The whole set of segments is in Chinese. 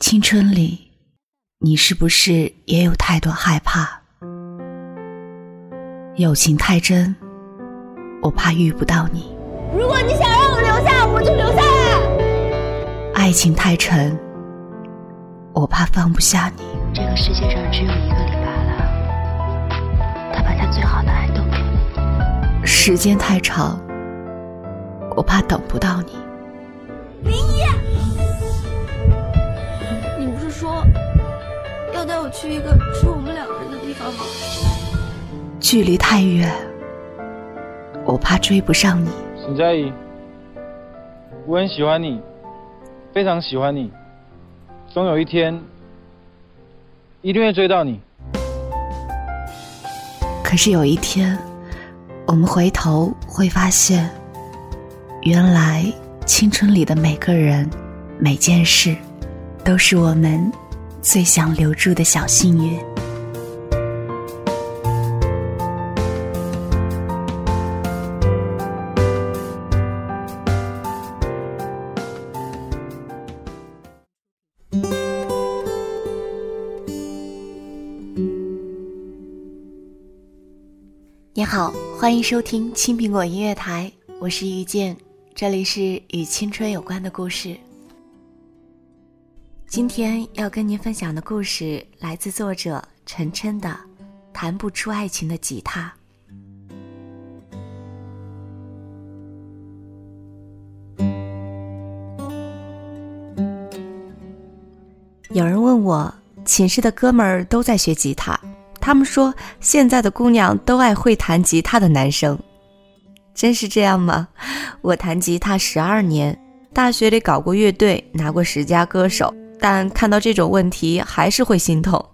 青春里，你是不是也有太多害怕？友情太真，我怕遇不到你。如果你想让我留下，我就留下来。爱情太沉，我怕放不下你。这个世界上只有一个李巴了，他把他最好的爱都给你。时间太长，我怕等不到你。林一，你去一个只有我们两个人的地方吗？距离太远，我怕追不上你。沈佳宜，我很喜欢你，非常喜欢你，总有一天一定会追到你。可是有一天，我们回头会发现，原来青春里的每个人、每件事，都是我们最想留住的小幸运。你好，欢迎收听青苹果音乐台，我是遇见，这里是与青春有关的故事。今天要跟您分享的故事来自作者陈琛的《弹不出爱情的吉他》。有人问我，寝室的哥们儿都在学吉他。他们说，现在的姑娘都爱会弹吉他的男生，真是这样吗？我弹吉他十二年，大学里搞过乐队，拿过十佳歌手，但看到这种问题还是会心痛。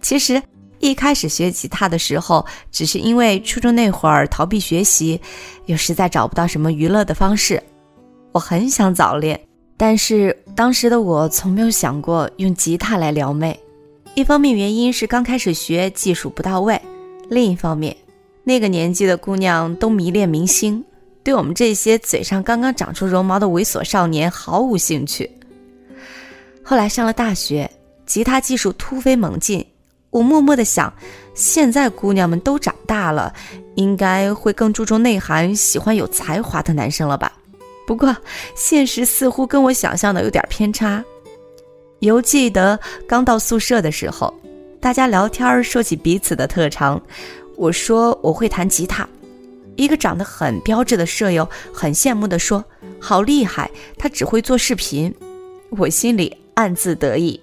其实一开始学吉他的时候，只是因为初中那会儿逃避学习，又实在找不到什么娱乐的方式，我很想早恋，但是当时的我从没有想过用吉他来撩妹。一方面原因是刚开始学技术不到位，另一方面，那个年纪的姑娘都迷恋明星，对我们这些嘴上刚刚长出绒毛的猥琐少年毫无兴趣。后来上了大学，吉他技术突飞猛进，我默默的想，现在姑娘们都长大了，应该会更注重内涵，喜欢有才华的男生了吧？不过现实似乎跟我想象的有点偏差。犹记得刚到宿舍的时候，大家聊天说起彼此的特长。我说我会弹吉他，一个长得很标致的舍友很羡慕地说：“好厉害，他只会做视频。”我心里暗自得意。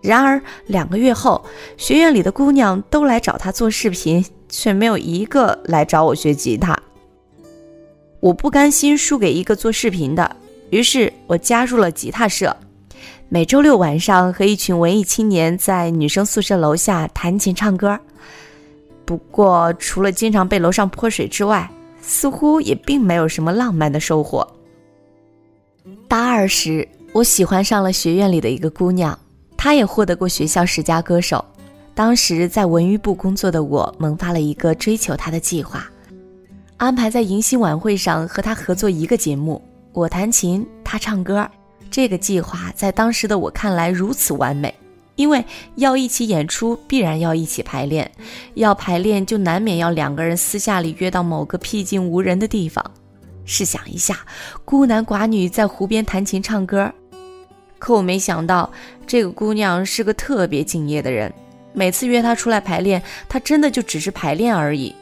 然而两个月后，学院里的姑娘都来找他做视频，却没有一个来找我学吉他。我不甘心输给一个做视频的，于是我加入了吉他社。每周六晚上和一群文艺青年在女生宿舍楼下弹琴唱歌，不过除了经常被楼上泼水之外，似乎也并没有什么浪漫的收获。大二时，我喜欢上了学院里的一个姑娘，她也获得过学校十佳歌手。当时在文娱部工作的我，萌发了一个追求她的计划，安排在迎新晚会上和她合作一个节目，我弹琴，她唱歌。这个计划在当时的我看来如此完美，因为要一起演出，必然要一起排练，要排练就难免要两个人私下里约到某个僻静无人的地方。试想一下，孤男寡女在湖边弹琴唱歌，可我没想到这个姑娘是个特别敬业的人。每次约她出来排练，她真的就只是排练而已，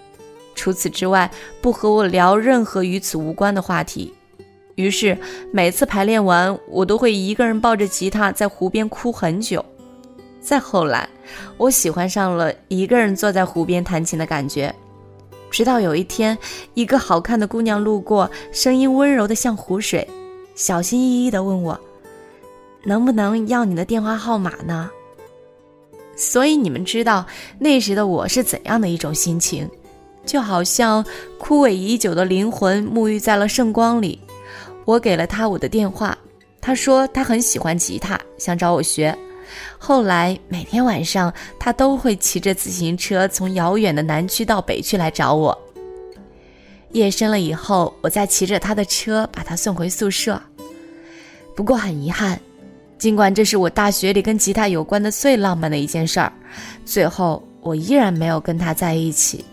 除此之外不和我聊任何与此无关的话题。于是每次排练完，我都会一个人抱着吉他在湖边哭很久。再后来，我喜欢上了一个人坐在湖边弹琴的感觉。直到有一天，一个好看的姑娘路过，声音温柔的像湖水，小心翼翼地问我：“能不能要你的电话号码呢？”所以你们知道那时的我是怎样的一种心情，就好像枯萎已久的灵魂沐浴在了圣光里。我给了他我的电话，他说他很喜欢吉他，想找我学。后来每天晚上，他都会骑着自行车从遥远的南区到北区来找我。夜深了以后，我再骑着他的车把他送回宿舍。不过很遗憾，尽管这是我大学里跟吉他有关的最浪漫的一件事儿，最后我依然没有跟她在一起，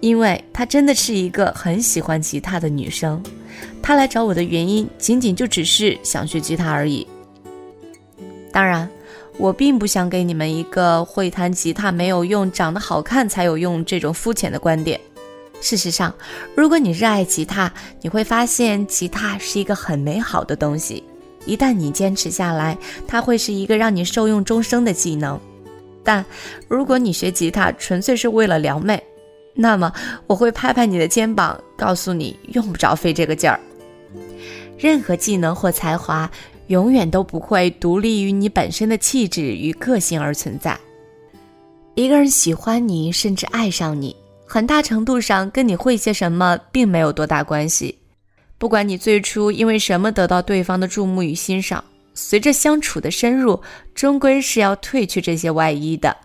因为她真的是一个很喜欢吉他的女生。她来找我的原因，仅仅就只是想学吉他而已。当然，我并不想给你们一个会弹吉他没有用，长得好看才有用这种肤浅的观点。事实上，如果你热爱吉他，你会发现吉他是一个很美好的东西。一旦你坚持下来，它会是一个让你受用终生的技能。但如果你学吉他纯粹是为了撩妹，那么我会拍拍你的肩膀，告诉你用不着费这个劲儿。任何技能或才华，永远都不会独立于你本身的气质与个性而存在。一个人喜欢你，甚至爱上你，很大程度上跟你会些什么并没有多大关系。不管你最初因为什么得到对方的注目与欣赏，随着相处的深入，终归是要褪去这些外衣的。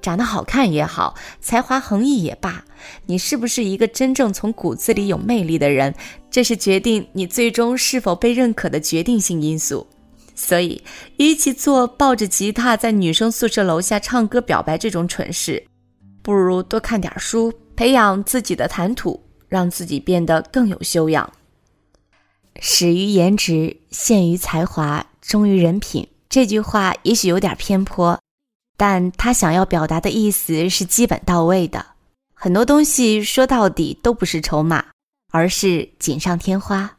长得好看也好，才华横溢也罢，你是不是一个真正从骨子里有魅力的人，这是决定你最终是否被认可的决定性因素。所以，与其做抱着吉他在女生宿舍楼下唱歌表白这种蠢事，不如多看点书，培养自己的谈吐，让自己变得更有修养。始于颜值，陷于才华，忠于人品。这句话也许有点偏颇，但他想要表达的意思是基本到位的。很多东西说到底都不是筹码，而是锦上添花。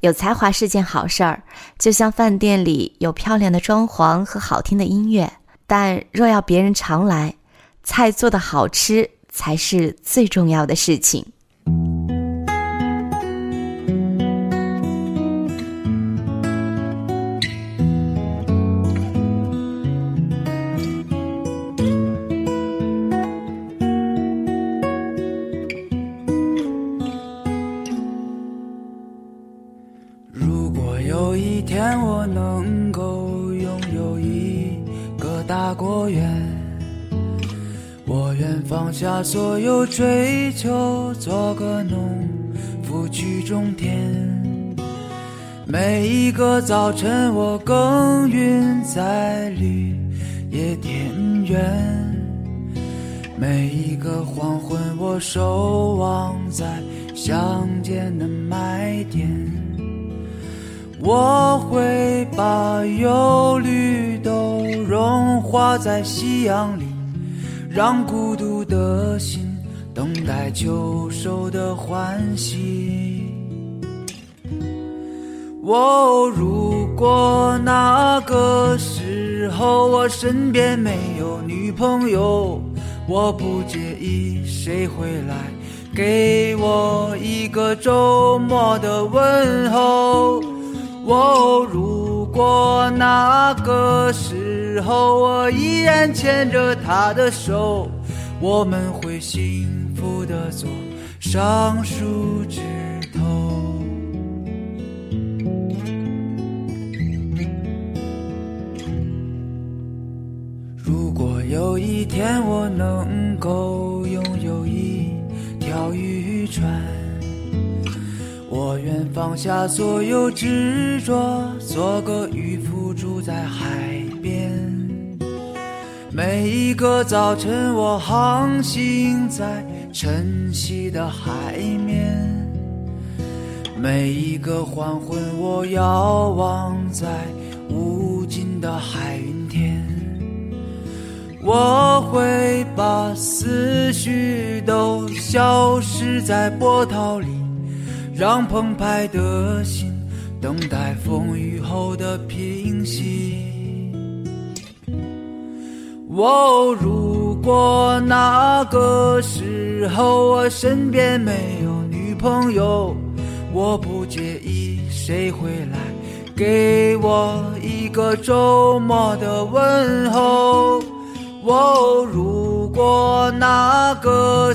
有才华是件好事儿，就像饭店里有漂亮的装潢和好听的音乐。但若要别人常来，菜做的好吃才是最重要的事情。下所有追求，做个农夫去种田。每一个早晨，我耕耘在绿野田园。每一个黄昏，我守望在乡间的麦田。我会把忧虑都融化在夕阳里，让孤独的心等待秋收的欢喜。哦，如果那个时候我身边没有女朋友，我不介意谁会来给我一个周末的问候。哦，如果那个时候我依然牵着她的手，我们会幸福的坐上树枝头。如果有一天我能够拥有一条渔船。放下所有执着，做个渔夫住在海边。每一个早晨，我航行在晨曦的海面；每一个黄昏，我遥望在无尽的海云天。我会把思绪都消失在波涛里。让澎湃的心等待风雨后的平息。哦，如果那个时候我身边没有女朋友，我不介意谁会来给我一个周末的问候。哦，如果那个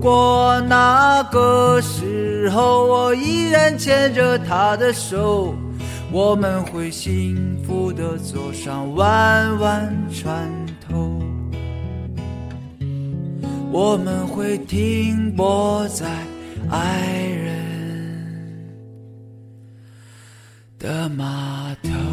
果那个时候我依然牵着她的手，我们会幸福的坐上弯弯船头。我们会停泊在爱人的码头。